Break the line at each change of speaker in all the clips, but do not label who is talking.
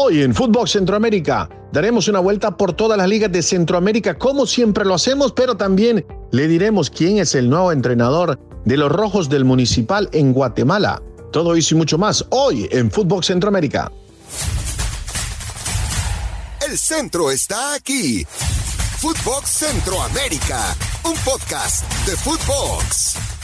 Hoy en Fútbol Centroamérica daremos una vuelta por todas las ligas de Centroamérica como siempre lo hacemos, pero también le diremos quién es el nuevo entrenador de los Rojos del Municipal en Guatemala. Todo eso y mucho más hoy en Fútbol Centroamérica.
El centro está aquí. Fútbol Centroamérica, un podcast de Footbox.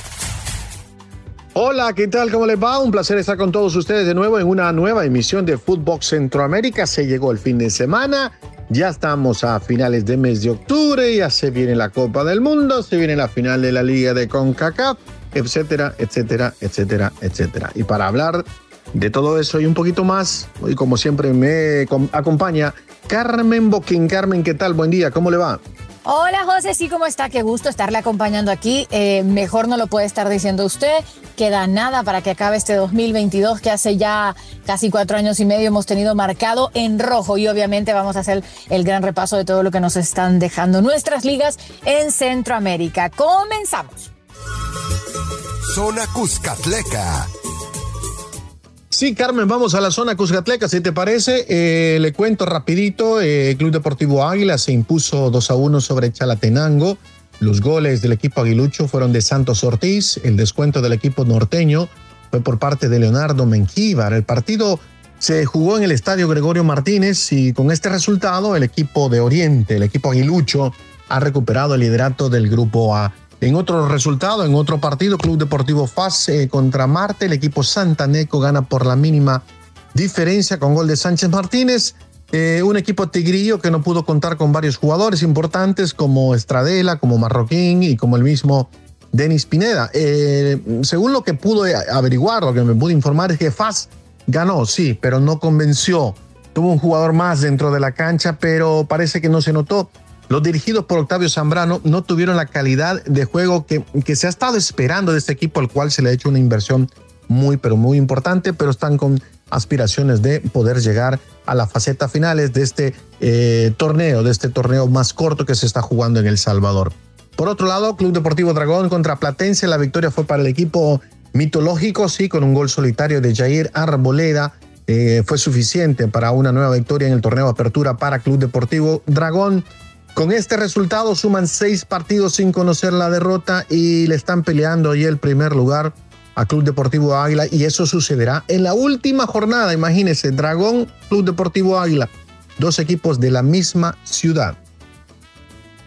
Hola, ¿qué tal? ¿Cómo les va? Un placer estar con todos ustedes de nuevo en una nueva emisión de Fútbol Centroamérica. Se llegó el fin de semana, ya estamos a finales de mes de octubre, ya se viene la Copa del Mundo, se viene la final de la Liga de CONCACAF, etcétera, etcétera, etcétera, etcétera. Y para hablar de todo eso y un poquito más, hoy como siempre me acompaña Carmen Boquín. Carmen, ¿qué tal? Buen día, ¿cómo le va?
Hola José, sí, ¿cómo está? Qué gusto estarle acompañando aquí. Eh, mejor no lo puede estar diciendo usted. Queda nada para que acabe este 2022 que hace ya casi cuatro años y medio hemos tenido marcado en rojo y obviamente vamos a hacer el gran repaso de todo lo que nos están dejando nuestras ligas en Centroamérica. Comenzamos.
Zona Cuscatleca
Sí, Carmen, vamos a la zona Cuscatleca, si te parece. Eh, le cuento rapidito, eh, Club Deportivo Águila se impuso 2 a 1 sobre Chalatenango. Los goles del equipo aguilucho fueron de Santos Ortiz, el descuento del equipo norteño fue por parte de Leonardo Menquíbar. El partido se jugó en el estadio Gregorio Martínez y con este resultado el equipo de Oriente, el equipo aguilucho, ha recuperado el liderato del grupo A. En otro resultado, en otro partido, Club Deportivo FAS contra Marte, el equipo Santaneco gana por la mínima diferencia con gol de Sánchez Martínez. Eh, un equipo tigrillo que no pudo contar con varios jugadores importantes como Estradela, como Marroquín y como el mismo Denis Pineda. Eh, según lo que pude averiguar, lo que me pude informar es que FAS ganó, sí, pero no convenció. Tuvo un jugador más dentro de la cancha, pero parece que no se notó los dirigidos por Octavio Zambrano no tuvieron la calidad de juego que, que se ha estado esperando de este equipo, al cual se le ha hecho una inversión muy, pero muy importante, pero están con aspiraciones de poder llegar a la faceta finales de este eh, torneo, de este torneo más corto que se está jugando en El Salvador. Por otro lado, Club Deportivo Dragón contra Platense, la victoria fue para el equipo mitológico, sí, con un gol solitario de Jair Arboleda. Eh, fue suficiente para una nueva victoria en el torneo apertura para Club Deportivo Dragón. Con este resultado suman seis partidos sin conocer la derrota y le están peleando ahí el primer lugar a Club Deportivo Águila y eso sucederá en la última jornada. Imagínense, Dragón, Club Deportivo Águila, dos equipos de la misma ciudad.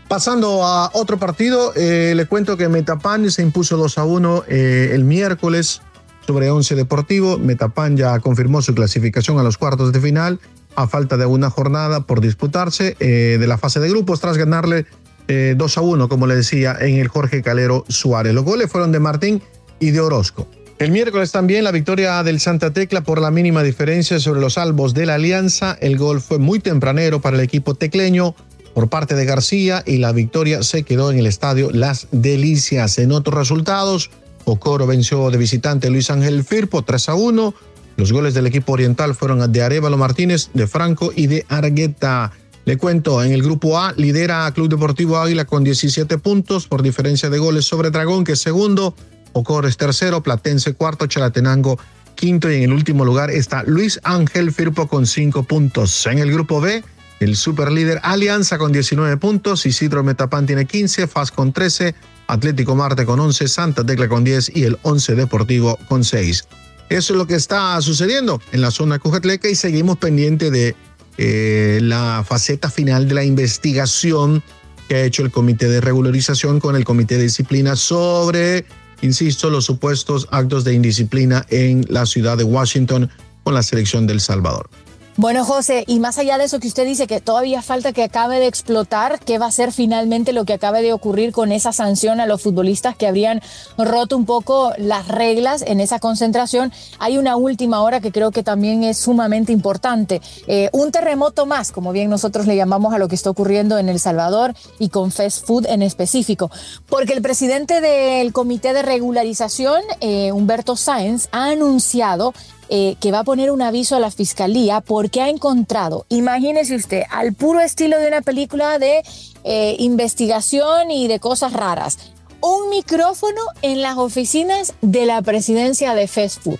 Pasando a otro partido, eh, le cuento que Metapan se impuso 2 a 1 eh, el miércoles sobre 11 Deportivo. Metapan ya confirmó su clasificación a los cuartos de final a falta de una jornada por disputarse eh, de la fase de grupos tras ganarle 2 eh, a 1, como le decía, en el Jorge Calero Suárez. Los goles fueron de Martín y de Orozco. El miércoles también la victoria del Santa Tecla por la mínima diferencia sobre los albos de la Alianza. El gol fue muy tempranero para el equipo tecleño por parte de García y la victoria se quedó en el estadio Las Delicias. En otros resultados, Ocoro venció de visitante Luis Ángel Firpo 3 a 1. Los goles del equipo oriental fueron de Arevalo Martínez, de Franco y de Argueta. Le cuento, en el grupo A lidera a Club Deportivo Águila con 17 puntos por diferencia de goles sobre Dragón, que es segundo, Ocores tercero, Platense cuarto, Chalatenango quinto y en el último lugar está Luis Ángel Firpo con 5 puntos. En el grupo B, el superlíder Alianza con 19 puntos, Isidro Metapán tiene 15, FAS con 13, Atlético Marte con 11, Santa Tecla con 10 y el 11 Deportivo con 6. Eso es lo que está sucediendo en la zona Cujatleca y seguimos pendiente de eh, la faceta final de la investigación que ha hecho el Comité de Regularización con el Comité de Disciplina sobre, insisto, los supuestos actos de indisciplina en la ciudad de Washington con la selección del Salvador.
Bueno, José, y más allá de eso que usted dice que todavía falta que acabe de explotar, ¿qué va a ser finalmente lo que acabe de ocurrir con esa sanción a los futbolistas que habrían roto un poco las reglas en esa concentración? Hay una última hora que creo que también es sumamente importante. Eh, un terremoto más, como bien nosotros le llamamos a lo que está ocurriendo en El Salvador y con Fast Food en específico, porque el presidente del Comité de Regularización, eh, Humberto Sáenz, ha anunciado eh, que va a poner un aviso a la fiscalía porque ha encontrado, imagínese usted, al puro estilo de una película de eh, investigación y de cosas raras, un micrófono en las oficinas de la presidencia de Fast Food.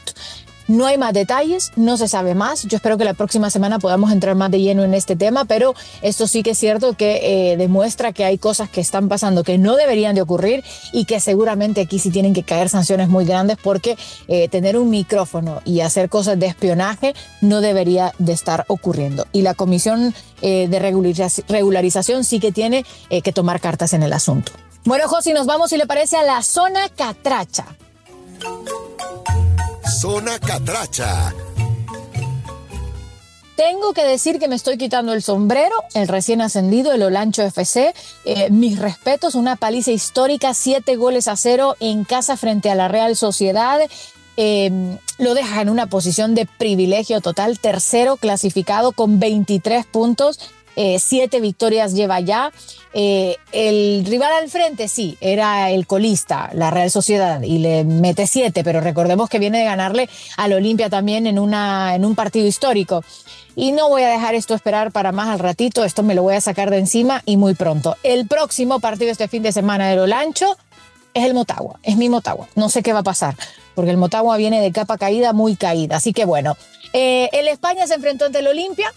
No hay más detalles, no se sabe más. Yo espero que la próxima semana podamos entrar más de lleno en este tema, pero esto sí que es cierto que eh, demuestra que hay cosas que están pasando que no deberían de ocurrir y que seguramente aquí sí tienen que caer sanciones muy grandes porque eh, tener un micrófono y hacer cosas de espionaje no debería de estar ocurriendo. Y la Comisión eh, de Regularización sí que tiene que tomar cartas en el asunto. Bueno, José, nos vamos, si le parece, a la zona catracha.
Zona Catracha.
Tengo que decir que me estoy quitando el sombrero, el recién ascendido, el Olancho FC. Eh, mis respetos, una paliza histórica, siete goles a cero en casa frente a la Real Sociedad. Eh, lo deja en una posición de privilegio total, tercero clasificado con 23 puntos eh, siete victorias lleva ya. Eh, el rival al frente, sí, era el colista, la Real Sociedad, y le mete siete, pero recordemos que viene de ganarle al Olimpia también en, una, en un partido histórico. Y no voy a dejar esto esperar para más al ratito, esto me lo voy a sacar de encima y muy pronto. El próximo partido este fin de semana de Olancho es el Motagua, es mi Motagua. No sé qué va a pasar, porque el Motagua viene de capa caída, muy caída. Así que bueno, eh, el España se enfrentó ante el Olimpia,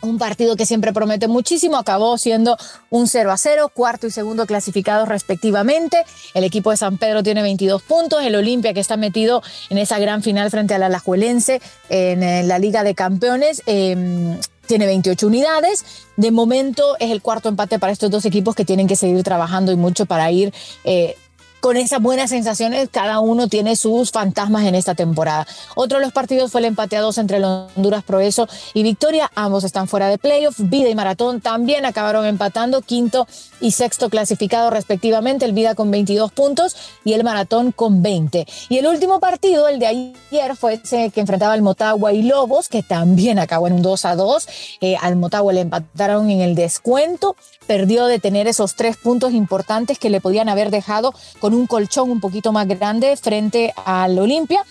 un partido que siempre promete muchísimo, acabó siendo un 0 a 0, cuarto y segundo clasificados respectivamente. El equipo de San Pedro tiene 22 puntos, el Olimpia que está metido en esa gran final frente al Alajuelense en la Liga de Campeones. Em, tiene 28 unidades. De momento es el cuarto empate para estos dos equipos que tienen que seguir trabajando y mucho para ir eh, con esas buenas sensaciones, cada uno tiene sus fantasmas en esta temporada. Otro de los partidos fue el empate a dos entre el Honduras Progreso y Victoria. Ambos están fuera de playoff. Vida y Maratón también acabaron empatando, quinto y sexto clasificado respectivamente. El Vida con 22 puntos y el Maratón con 20. Y el último partido, el de ayer, fue ese que enfrentaba al Motagua y Lobos, que también acabó en un 2 a 2. Eh, al Motagua le empataron en el descuento. Perdió de tener esos tres puntos importantes que le podían haber dejado con un colchón un poquito más grande frente al Olimpia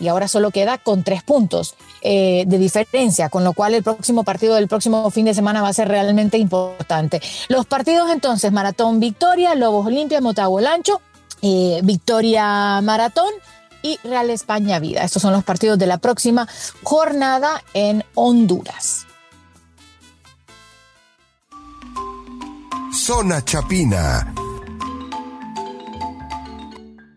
y ahora solo queda con tres puntos eh, de diferencia, con lo cual el próximo partido del próximo fin de semana va a ser realmente importante. Los partidos entonces, Maratón Victoria, Lobos Olimpia, Motagua Lancho, eh, Victoria Maratón y Real España Vida. Estos son los partidos de la próxima jornada en Honduras.
Zona Chapina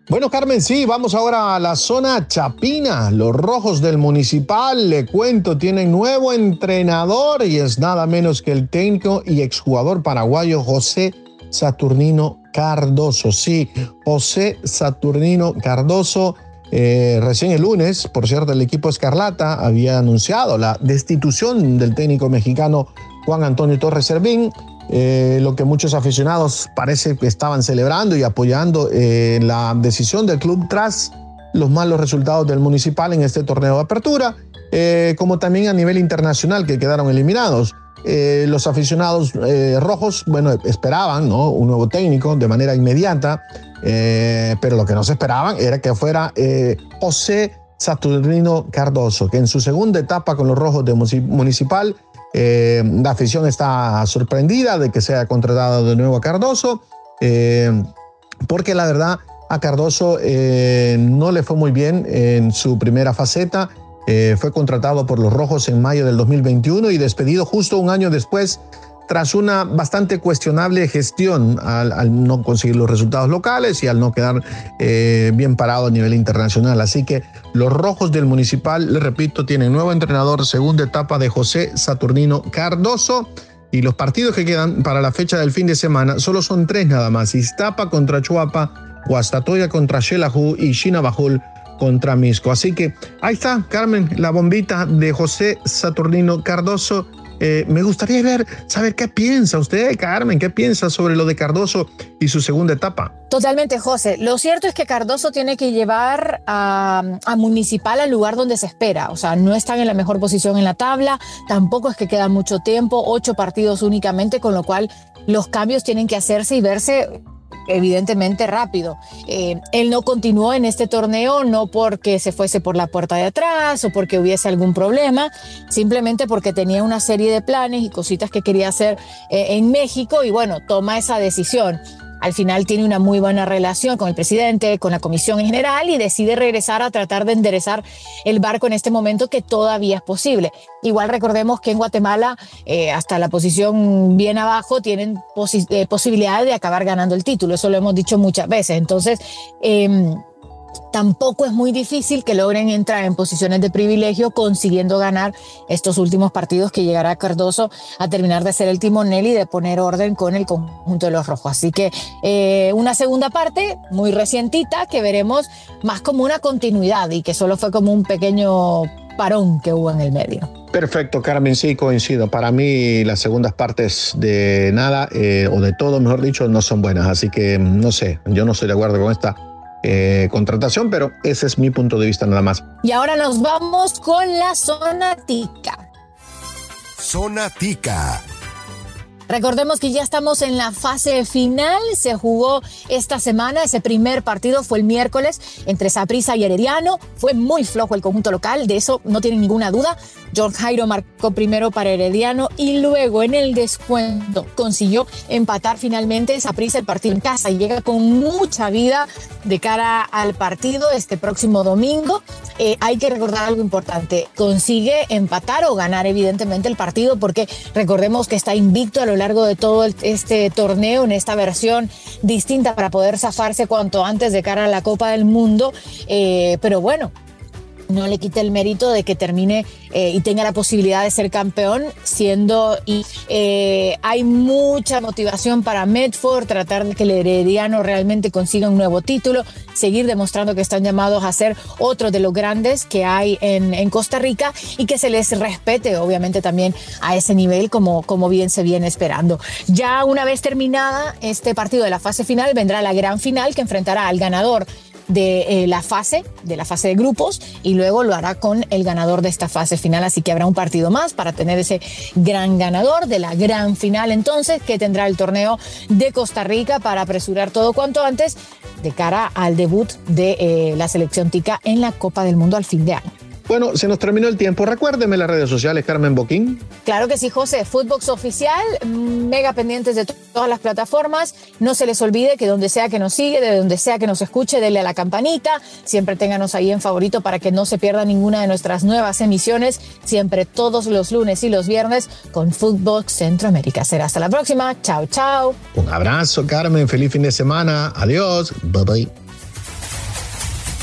bueno, Carmen, sí, vamos ahora a la zona Chapina. Los rojos del municipal, le cuento, tienen nuevo entrenador y es nada menos que el técnico y exjugador paraguayo José Saturnino Cardoso. Sí, José Saturnino Cardoso. Eh, recién el lunes, por cierto, el equipo Escarlata había anunciado la destitución del técnico mexicano Juan Antonio Torres Servín. Eh, lo que muchos aficionados parece que estaban celebrando y apoyando eh, la decisión del club tras los malos resultados del municipal en este torneo de apertura, eh, como también a nivel internacional que quedaron eliminados. los aficionados rojos, bueno, esperaban un nuevo técnico de manera inmediata, pero lo que no se esperaban era que fuera José Saturnino Cardoso, que en su segunda etapa con los rojos de municipal eh, la afición está sorprendida de que sea contratado de nuevo a Cardoso, eh, porque la verdad a Cardoso eh, no le fue muy bien en su primera faceta. fue contratado por los Rojos en mayo del 2021 y despedido justo un año después tras una bastante cuestionable gestión al, no conseguir los resultados locales y al no quedar eh, bien parado a nivel internacional. Así que los rojos del municipal, le repito, tienen nuevo entrenador, segunda etapa de José Saturnino Cardoso. Y los partidos que quedan para la fecha del fin de semana solo son tres nada más. Iztapa contra Chuapa, Guastatoya contra Xelajú y Chinabajul contra Misco. Así que ahí está, Carmen, la bombita de José Saturnino Cardoso eh, me gustaría ver, saber qué piensa usted, Carmen, qué piensa sobre lo de Cardoso y su segunda etapa.
Totalmente, José. Lo cierto es que Cardoso tiene que llevar a, a, Municipal al lugar donde se espera. O sea, no están en la mejor posición en la tabla, tampoco es que queda mucho tiempo, ocho partidos únicamente, con lo cual los cambios tienen que hacerse y verse evidentemente rápido. Eh, él no continuó en este torneo no porque se fuese por la puerta de atrás o porque hubiese algún problema, simplemente porque tenía una serie de planes y cositas que quería hacer eh, en México y bueno, toma esa decisión. Al final tiene una muy buena relación con el presidente, con la comisión en general y decide regresar a tratar de enderezar el barco en este momento que todavía es posible. Igual recordemos que en Guatemala, eh, hasta la posición bien abajo, tienen eh, posibilidades de acabar ganando el título. Eso lo hemos dicho muchas veces. Entonces, em, tampoco es muy difícil que logren entrar en posiciones de privilegio consiguiendo ganar estos últimos partidos que llegará Cardoso a terminar de ser el timonel y de poner orden con el conjunto de los rojos. Así que eh, una segunda parte muy recientita que veremos más como una continuidad y que solo fue como un pequeño parón que hubo en el medio.
Perfecto, Carmen, sí, coincido. Para mí las segundas partes de nada, eh, o de todo, mejor dicho, no son buenas. Así que no sé, yo no estoy de acuerdo con esta eh, contratación, pero ese es mi punto de vista nada más.
Y ahora nos vamos con la zona tica.
Zona tica.
Recordemos que ya estamos en la fase final. Se jugó esta semana. Ese primer partido fue el miércoles entre Saprissa y Herediano. Fue muy flojo el conjunto local, de eso no tiene ninguna duda. John Jairo marcó primero para Herediano y luego en el descuento consiguió empatar finalmente Saprissa el partido en casa y llega con mucha vida de cara al partido este próximo domingo. Eh, hay que recordar algo importante. Consigue empatar o ganar evidentemente el partido porque recordemos que está invicto a lo largo de todo este torneo en esta versión distinta para poder zafarse cuanto antes de cara a la Copa del Mundo. Eh, pero bueno, no le quite el mérito de que termine eh, y tenga la posibilidad de ser campeón, siendo y eh, hay mucha motivación para Medford, tratar de que el Herediano realmente consiga un nuevo título, seguir demostrando que están llamados a ser otro de los grandes que hay en, en Costa Rica y que se les respete, obviamente, también a ese nivel como, como bien se viene esperando. Ya una vez terminada este partido de la fase final, vendrá la gran final que enfrentará al ganador de eh, la fase, de la fase de grupos, y luego lo hará con el ganador de esta fase final. Así que habrá un partido más para tener ese gran ganador de la gran final entonces, que tendrá el torneo de Costa Rica para apresurar todo cuanto antes de cara al debut de eh, la selección tica en la Copa del Mundo al fin de año.
Bueno, se nos terminó el tiempo. Recuérdeme las redes sociales, Carmen Boquín.
Claro que sí, José. Footbox Oficial, mega pendientes de todas las plataformas. No se les olvide que donde sea que nos sigue, de donde sea que nos escuche, denle a la campanita. Siempre ténganos ahí en favorito para que no se pierda ninguna de nuestras nuevas emisiones. Siempre todos los lunes y los viernes con Footbox Centroamérica. Será hasta la próxima. Chao, chao.
Un abrazo, Carmen. Feliz fin de semana. Adiós. Bye bye.